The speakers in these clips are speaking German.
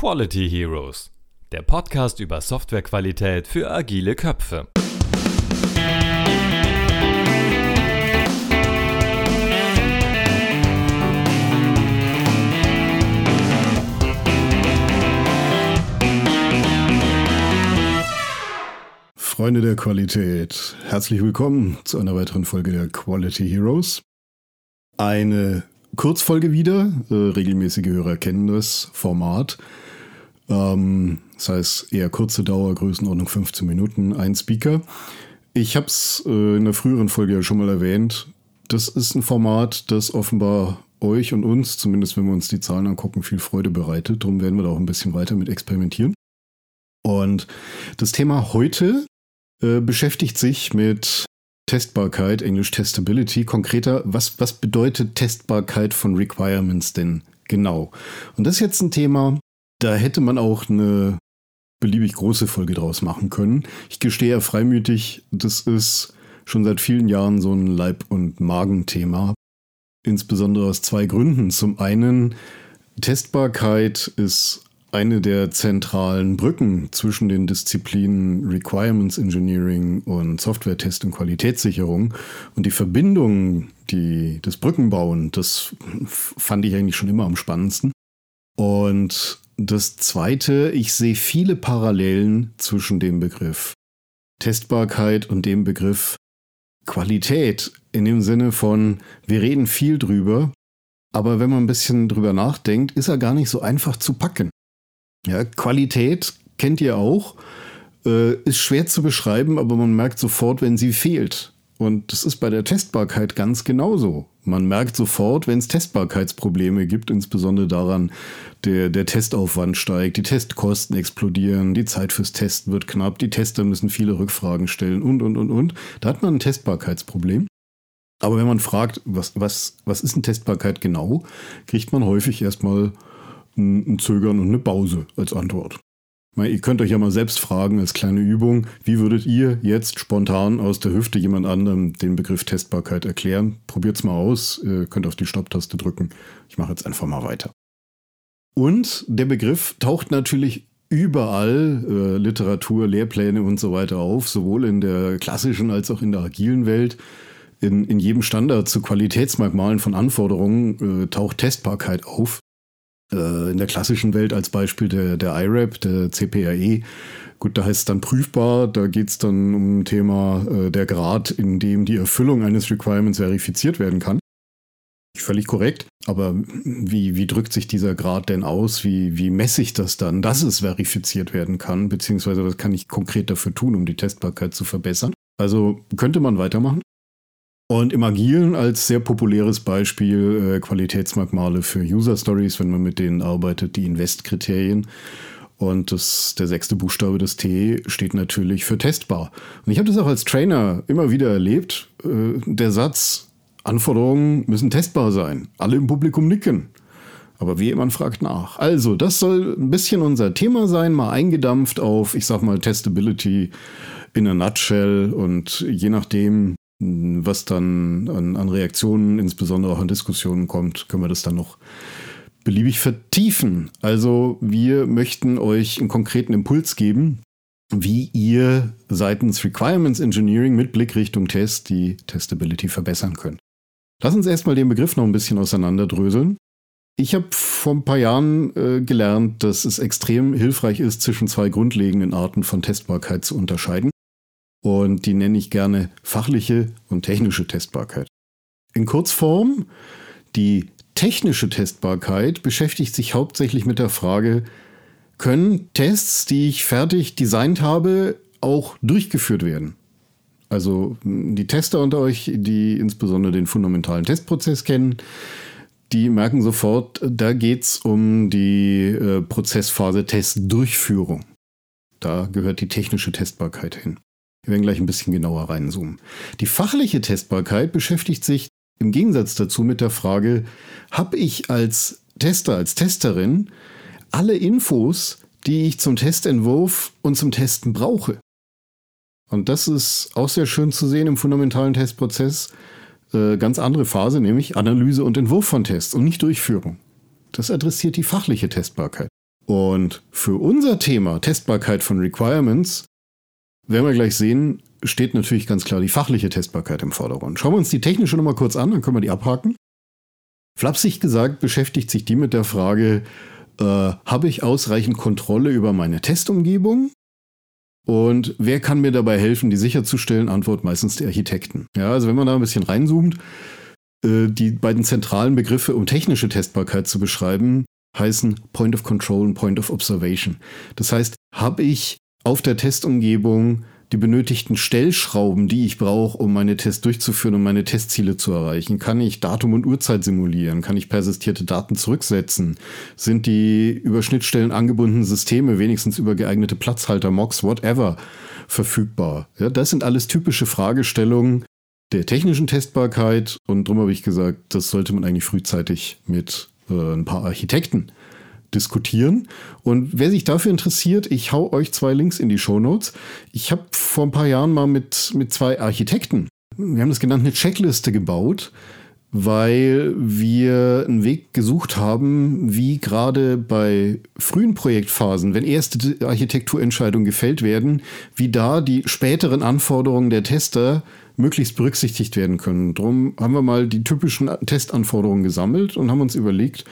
Quality Heroes, der Podcast über Softwarequalität für agile Köpfe. Freunde der Qualität, herzlich willkommen zu einer weiteren Folge der Quality Heroes. Eine Kurzfolge wieder, äh, regelmäßige Hörer kennen das Format. Ähm, das heißt eher kurze Dauer, Größenordnung 15 Minuten, ein Speaker. Ich habe es äh, in der früheren Folge ja schon mal erwähnt. Das ist ein Format, das offenbar euch und uns, zumindest wenn wir uns die Zahlen angucken, viel Freude bereitet. Darum werden wir da auch ein bisschen weiter mit experimentieren. Und das Thema heute äh, beschäftigt sich mit Testbarkeit, Englisch Testability. Konkreter, was, was bedeutet Testbarkeit von Requirements denn genau? Und das ist jetzt ein Thema, da hätte man auch eine beliebig große Folge draus machen können. Ich gestehe ja freimütig, das ist schon seit vielen Jahren so ein Leib- und Magenthema. Insbesondere aus zwei Gründen. Zum einen, Testbarkeit ist eine der zentralen Brücken zwischen den Disziplinen Requirements Engineering und Software-Test und Qualitätssicherung. Und die Verbindung, die, das Brückenbauen, das fand ich eigentlich schon immer am spannendsten. Und das Zweite, ich sehe viele Parallelen zwischen dem Begriff Testbarkeit und dem Begriff Qualität in dem Sinne von, wir reden viel drüber, aber wenn man ein bisschen drüber nachdenkt, ist er gar nicht so einfach zu packen. Ja, Qualität kennt ihr auch, äh, ist schwer zu beschreiben, aber man merkt sofort, wenn sie fehlt. Und das ist bei der Testbarkeit ganz genauso. Man merkt sofort, wenn es Testbarkeitsprobleme gibt, insbesondere daran, der, der Testaufwand steigt, die Testkosten explodieren, die Zeit fürs Testen wird knapp, die Tester müssen viele Rückfragen stellen und, und, und, und. Da hat man ein Testbarkeitsproblem. Aber wenn man fragt, was, was, was ist eine Testbarkeit genau, kriegt man häufig erstmal ein, ein Zögern und eine Pause als Antwort. Ihr könnt euch ja mal selbst fragen als kleine Übung, wie würdet ihr jetzt spontan aus der Hüfte jemand anderem den Begriff Testbarkeit erklären? Probiert's mal aus, ihr könnt auf die Stopptaste drücken. Ich mache jetzt einfach mal weiter. Und der Begriff taucht natürlich überall, äh, Literatur, Lehrpläne und so weiter auf, sowohl in der klassischen als auch in der agilen Welt. In, in jedem Standard zu Qualitätsmerkmalen von Anforderungen äh, taucht Testbarkeit auf. Äh, in der klassischen Welt als Beispiel der, der IRAP, der CPRE. Gut, da heißt es dann prüfbar, da geht es dann um ein Thema äh, der Grad, in dem die Erfüllung eines Requirements verifiziert werden kann. Völlig korrekt, aber wie, wie drückt sich dieser Grad denn aus? Wie, wie messe ich das dann, dass es verifiziert werden kann? Beziehungsweise was kann ich konkret dafür tun, um die Testbarkeit zu verbessern? Also könnte man weitermachen. Und im Agilen als sehr populäres Beispiel äh, Qualitätsmerkmale für User Stories, wenn man mit denen arbeitet, die Invest-Kriterien. Und das, der sechste Buchstabe des T steht natürlich für testbar. Und ich habe das auch als Trainer immer wieder erlebt. Äh, der Satz, Anforderungen müssen testbar sein. Alle im Publikum nicken. Aber wie jemand fragt nach. Also, das soll ein bisschen unser Thema sein, mal eingedampft auf, ich sag mal, Testability in a nutshell. Und je nachdem, was dann an, an, Reaktionen, insbesondere auch an Diskussionen kommt, können wir das dann noch beliebig vertiefen. Also wir möchten euch einen konkreten Impuls geben, wie ihr seitens Requirements Engineering mit Blick Richtung Test die Testability verbessern könnt. Lass uns erstmal den Begriff noch ein bisschen auseinanderdröseln. Ich habe vor ein paar Jahren äh, gelernt, dass es extrem hilfreich ist, zwischen zwei grundlegenden Arten von Testbarkeit zu unterscheiden. Und die nenne ich gerne fachliche und technische Testbarkeit. In Kurzform, die technische Testbarkeit beschäftigt sich hauptsächlich mit der Frage, können Tests, die ich fertig designt habe, auch durchgeführt werden? Also die Tester unter euch, die insbesondere den fundamentalen Testprozess kennen, die merken sofort, da geht es um die äh, Prozessphase Testdurchführung. Da gehört die technische Testbarkeit hin. Wir werden gleich ein bisschen genauer reinzoomen. Die fachliche Testbarkeit beschäftigt sich im Gegensatz dazu mit der Frage, habe ich als Tester, als Testerin alle Infos, die ich zum Testentwurf und zum Testen brauche? Und das ist auch sehr schön zu sehen im fundamentalen Testprozess. Äh, ganz andere Phase, nämlich Analyse und Entwurf von Tests und nicht Durchführung. Das adressiert die fachliche Testbarkeit. Und für unser Thema Testbarkeit von Requirements werden wir gleich sehen, steht natürlich ganz klar die fachliche Testbarkeit im Vordergrund. Schauen wir uns die technische nochmal kurz an, dann können wir die abhaken. Flapsig gesagt beschäftigt sich die mit der Frage, äh, habe ich ausreichend Kontrolle über meine Testumgebung? Und wer kann mir dabei helfen, die sicherzustellen? Antwort meistens die Architekten. Ja, also wenn man da ein bisschen reinzoomt, äh, die beiden zentralen Begriffe, um technische Testbarkeit zu beschreiben, heißen Point of Control und Point of Observation. Das heißt, habe ich auf der Testumgebung die benötigten Stellschrauben, die ich brauche, um meine Tests durchzuführen, um meine Testziele zu erreichen? Kann ich Datum und Uhrzeit simulieren? Kann ich persistierte Daten zurücksetzen? Sind die über Schnittstellen angebundenen Systeme, wenigstens über geeignete Platzhalter, Mocks, whatever, verfügbar? Ja, das sind alles typische Fragestellungen der technischen Testbarkeit und darum habe ich gesagt, das sollte man eigentlich frühzeitig mit äh, ein paar Architekten diskutieren. Und wer sich dafür interessiert, ich hau euch zwei Links in die Show Notes. Ich habe vor ein paar Jahren mal mit, mit zwei Architekten, wir haben das genannt, eine Checkliste gebaut, weil wir einen Weg gesucht haben, wie gerade bei frühen Projektphasen, wenn erste Architekturentscheidungen gefällt werden, wie da die späteren Anforderungen der Tester möglichst berücksichtigt werden können. Darum haben wir mal die typischen Testanforderungen gesammelt und haben uns überlegt,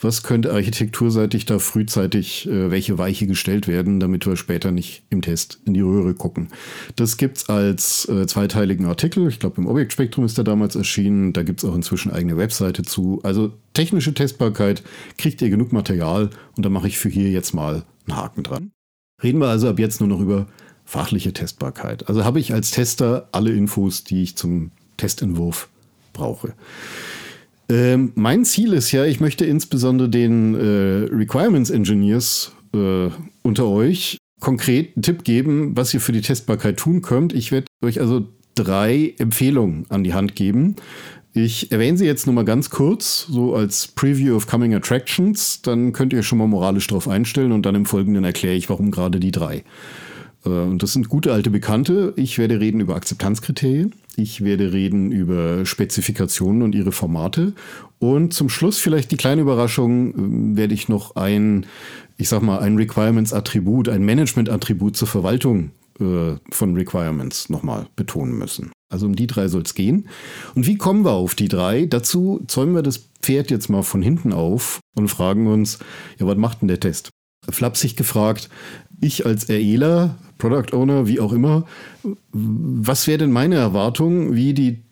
was könnte architekturseitig da frühzeitig äh, welche Weiche gestellt werden, damit wir später nicht im Test in die Röhre gucken. Das gibt es als äh, zweiteiligen Artikel. Ich glaube, im Objektspektrum ist der damals erschienen. Da gibt es auch inzwischen eigene Webseite zu. Also technische Testbarkeit kriegt ihr genug Material und da mache ich für hier jetzt mal einen Haken dran. Reden wir also ab jetzt nur noch über fachliche Testbarkeit. Also habe ich als Tester alle Infos, die ich zum Testentwurf brauche. Ähm, mein Ziel ist ja, ich möchte insbesondere den äh, Requirements Engineers äh, unter euch konkret einen Tipp geben, was ihr für die Testbarkeit tun könnt. Ich werde euch also drei Empfehlungen an die Hand geben. Ich erwähne sie jetzt nur mal ganz kurz, so als Preview of Coming Attractions. Dann könnt ihr schon mal moralisch drauf einstellen und dann im Folgenden erkläre ich, warum gerade die drei. Äh, und das sind gute alte Bekannte. Ich werde reden über Akzeptanzkriterien. Ich werde reden über Spezifikationen und ihre Formate. Und zum Schluss vielleicht die kleine Überraschung, ähm, werde ich noch ein, ich sag mal, ein Requirements-Attribut, ein Management-Attribut zur Verwaltung äh, von Requirements nochmal betonen müssen. Also um die drei soll es gehen. Und wie kommen wir auf die drei? Dazu zäumen wir das Pferd jetzt mal von hinten auf und fragen uns, ja, was macht denn der Test? Flapsig gefragt, ich als REler, Product Owner, wie auch immer, was wäre denn meine Erwartung, wie die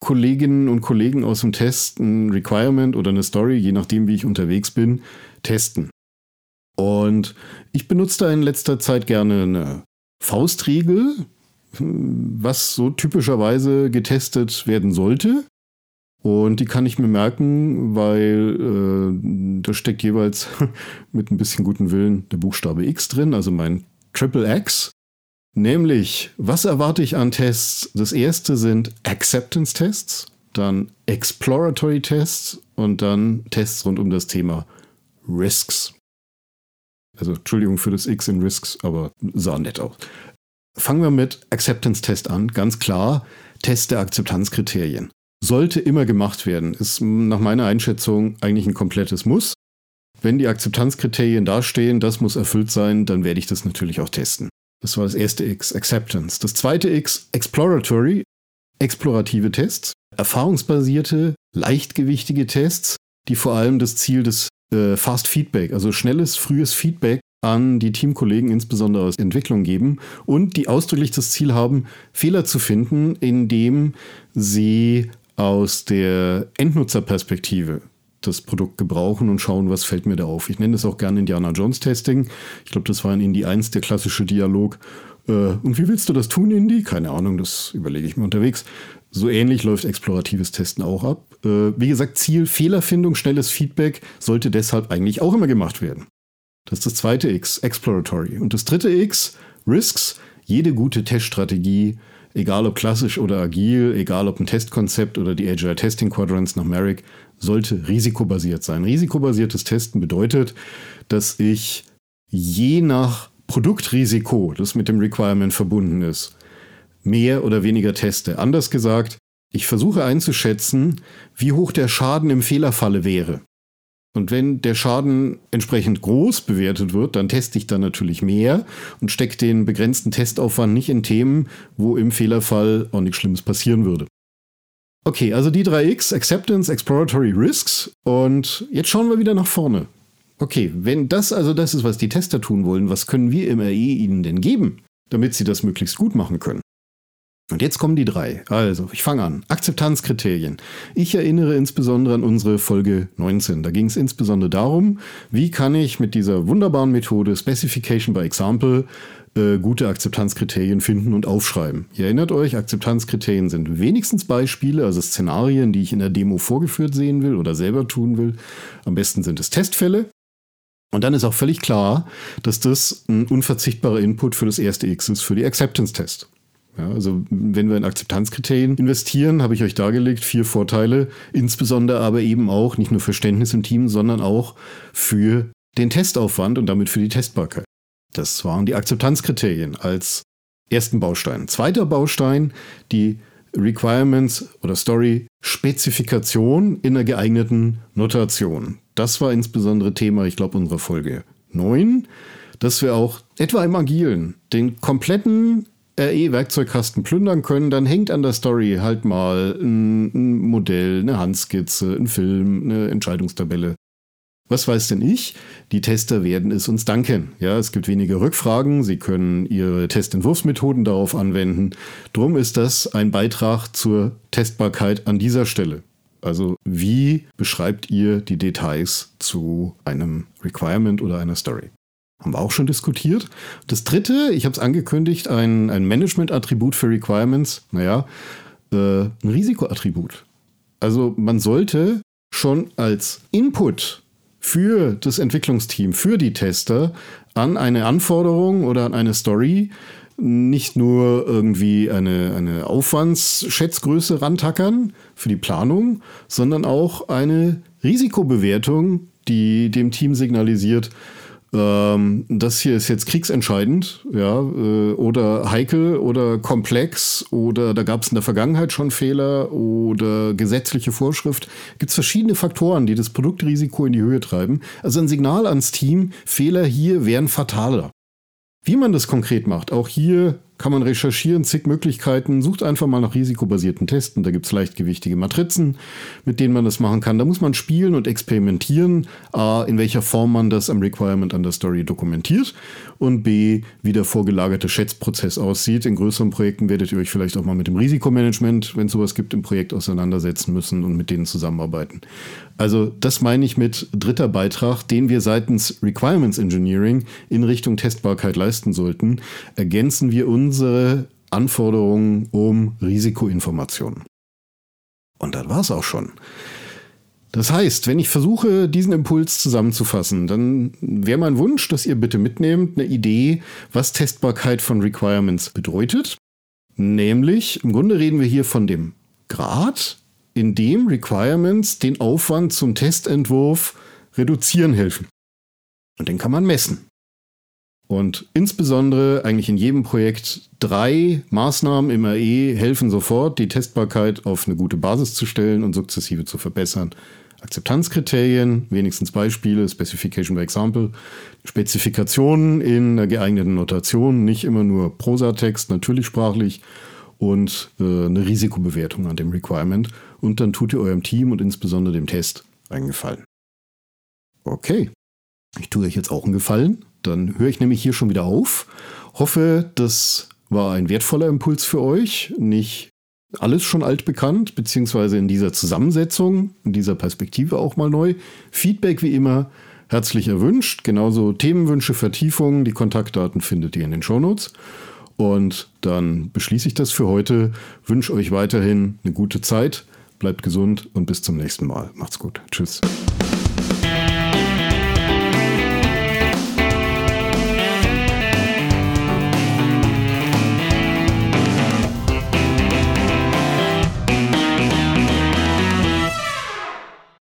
Kolleginnen und Kollegen aus dem Test ein Requirement oder eine Story, je nachdem, wie ich unterwegs bin, testen? Und ich benutze da in letzter Zeit gerne eine Faustregel, was so typischerweise getestet werden sollte. Und die kann ich mir merken, weil äh, da steckt jeweils mit ein bisschen guten Willen der Buchstabe X drin, also mein Triple X. Nämlich, was erwarte ich an Tests? Das erste sind Acceptance-Tests, dann Exploratory Tests und dann Tests rund um das Thema Risks. Also Entschuldigung für das X in Risks, aber sah nett aus. Fangen wir mit Acceptance-Test an. Ganz klar, Test der Akzeptanzkriterien sollte immer gemacht werden. Ist nach meiner Einschätzung eigentlich ein komplettes Muss. Wenn die Akzeptanzkriterien dastehen, das muss erfüllt sein, dann werde ich das natürlich auch testen. Das war das erste X, Acceptance. Das zweite X, Exploratory, explorative Tests, erfahrungsbasierte, leichtgewichtige Tests, die vor allem das Ziel des äh, Fast Feedback, also schnelles, frühes Feedback an die Teamkollegen, insbesondere aus Entwicklung geben und die ausdrücklich das Ziel haben, Fehler zu finden, indem sie aus der Endnutzerperspektive das Produkt gebrauchen und schauen, was fällt mir da auf. Ich nenne es auch gerne Indiana Jones Testing. Ich glaube, das war in Indie 1 der klassische Dialog. Äh, und wie willst du das tun, Indie? Keine Ahnung, das überlege ich mir unterwegs. So ähnlich läuft exploratives Testen auch ab. Äh, wie gesagt, Ziel Fehlerfindung, schnelles Feedback sollte deshalb eigentlich auch immer gemacht werden. Das ist das zweite X, Exploratory. Und das dritte X, Risks. Jede gute Teststrategie egal ob klassisch oder agil, egal ob ein Testkonzept oder die Agile Testing Quadrants nach Merrick, sollte risikobasiert sein. Risikobasiertes Testen bedeutet, dass ich je nach Produktrisiko, das mit dem Requirement verbunden ist, mehr oder weniger teste. Anders gesagt, ich versuche einzuschätzen, wie hoch der Schaden im Fehlerfalle wäre. Und wenn der Schaden entsprechend groß bewertet wird, dann teste ich da natürlich mehr und stecke den begrenzten Testaufwand nicht in Themen, wo im Fehlerfall auch nichts Schlimmes passieren würde. Okay, also die 3X, Acceptance, Exploratory Risks. Und jetzt schauen wir wieder nach vorne. Okay, wenn das also das ist, was die Tester tun wollen, was können wir im RE ihnen denn geben, damit sie das möglichst gut machen können? Und jetzt kommen die drei. Also, ich fange an. Akzeptanzkriterien. Ich erinnere insbesondere an unsere Folge 19. Da ging es insbesondere darum, wie kann ich mit dieser wunderbaren Methode Specification by Example äh, gute Akzeptanzkriterien finden und aufschreiben. Ihr erinnert euch, Akzeptanzkriterien sind wenigstens Beispiele, also Szenarien, die ich in der Demo vorgeführt sehen will oder selber tun will. Am besten sind es Testfälle. Und dann ist auch völlig klar, dass das ein unverzichtbarer Input für das erste X ist, für die Acceptance-Test. Ja, also wenn wir in Akzeptanzkriterien investieren, habe ich euch dargelegt, vier Vorteile, insbesondere aber eben auch nicht nur Verständnis im Team, sondern auch für den Testaufwand und damit für die Testbarkeit. Das waren die Akzeptanzkriterien als ersten Baustein. Zweiter Baustein, die Requirements oder Story Spezifikation in einer geeigneten Notation. Das war insbesondere Thema, ich glaube, unserer Folge 9, dass wir auch etwa im Agilen den kompletten RE-Werkzeugkasten plündern können, dann hängt an der Story halt mal ein, ein, Modell, eine Handskizze, ein Film, eine Entscheidungstabelle. Was weiß denn ich? Die Tester werden es uns danken. Ja, es gibt weniger Rückfragen, sie können ihre Testentwurfsmethoden darauf anwenden. Drum ist das ein Beitrag zur Testbarkeit an dieser Stelle. Also wie beschreibt ihr die Details zu einem Requirement oder einer Story? Haben wir auch schon diskutiert. Das dritte, ich habe es angekündigt, ein, ein Management-Attribut für Requirements. Naja, äh, ein Risikoattribut. Also man sollte schon als Input für das Entwicklungsteam, für die Tester an eine Anforderung oder an eine Story nicht nur irgendwie eine, eine Aufwandsschätzgröße rantackern für die Planung, sondern auch eine Risikobewertung, die dem Team signalisiert, ähm, das hier ist jetzt kriegsentscheidend, ja, äh, oder heikel oder komplex oder da gab es in der Vergangenheit schon Fehler oder gesetzliche Vorschrift. Gibt es verschiedene Faktoren, die das Produktrisiko in die Höhe treiben. Also ein Signal ans Team, Fehler hier wären fataler. Wie man das konkret macht, auch hier kann man recherchieren, zig Möglichkeiten. Sucht einfach mal nach risikobasierten Testen. Da gibt es leichtgewichtige Matrizen, mit denen man das machen kann. Da muss man spielen und experimentieren. A, in welcher Form man das am Requirement an der Story dokumentiert. Und B, wie der vorgelagerte Schätzprozess aussieht. In größeren Projekten werdet ihr euch vielleicht auch mal mit dem Risikomanagement, wenn es sowas gibt, im Projekt auseinandersetzen müssen und mit denen zusammenarbeiten. Also das meine ich mit dritter Beitrag, den wir seitens Requirements Engineering in Richtung Testbarkeit leisten sollten. Ergänzen wir uns unsere Anforderungen um Risikoinformationen. Und das war es auch schon. Das heißt, wenn ich versuche, diesen Impuls zusammenzufassen, dann wäre mein Wunsch, dass ihr bitte mitnehmt eine Idee, was Testbarkeit von Requirements bedeutet. Nämlich, im Grunde reden wir hier von dem Grad, in dem Requirements den Aufwand zum Testentwurf reduzieren helfen. Und den kann man messen. Und insbesondere eigentlich in jedem Projekt drei Maßnahmen im RE helfen sofort, die Testbarkeit auf eine gute Basis zu stellen und sukzessive zu verbessern. Akzeptanzkriterien, wenigstens Beispiele, Specification by Example, Spezifikationen in einer geeigneten Notation, nicht immer nur Prosatext, natürlich sprachlich und äh, eine Risikobewertung an dem Requirement. Und dann tut ihr eurem Team und insbesondere dem Test einen Gefallen. Okay, ich tue euch jetzt auch einen Gefallen dann höre ich nämlich hier schon wieder auf. Hoffe, das war ein wertvoller Impuls für euch. Nicht alles schon altbekannt, beziehungsweise in dieser Zusammensetzung, in dieser Perspektive auch mal neu. Feedback wie immer herzlich erwünscht. Genauso Themenwünsche, Vertiefungen. Die Kontaktdaten findet ihr in den Shownotes. Und dann beschließe ich das für heute. Wünsche euch weiterhin eine gute Zeit. Bleibt gesund und bis zum nächsten Mal. Macht's gut. Tschüss.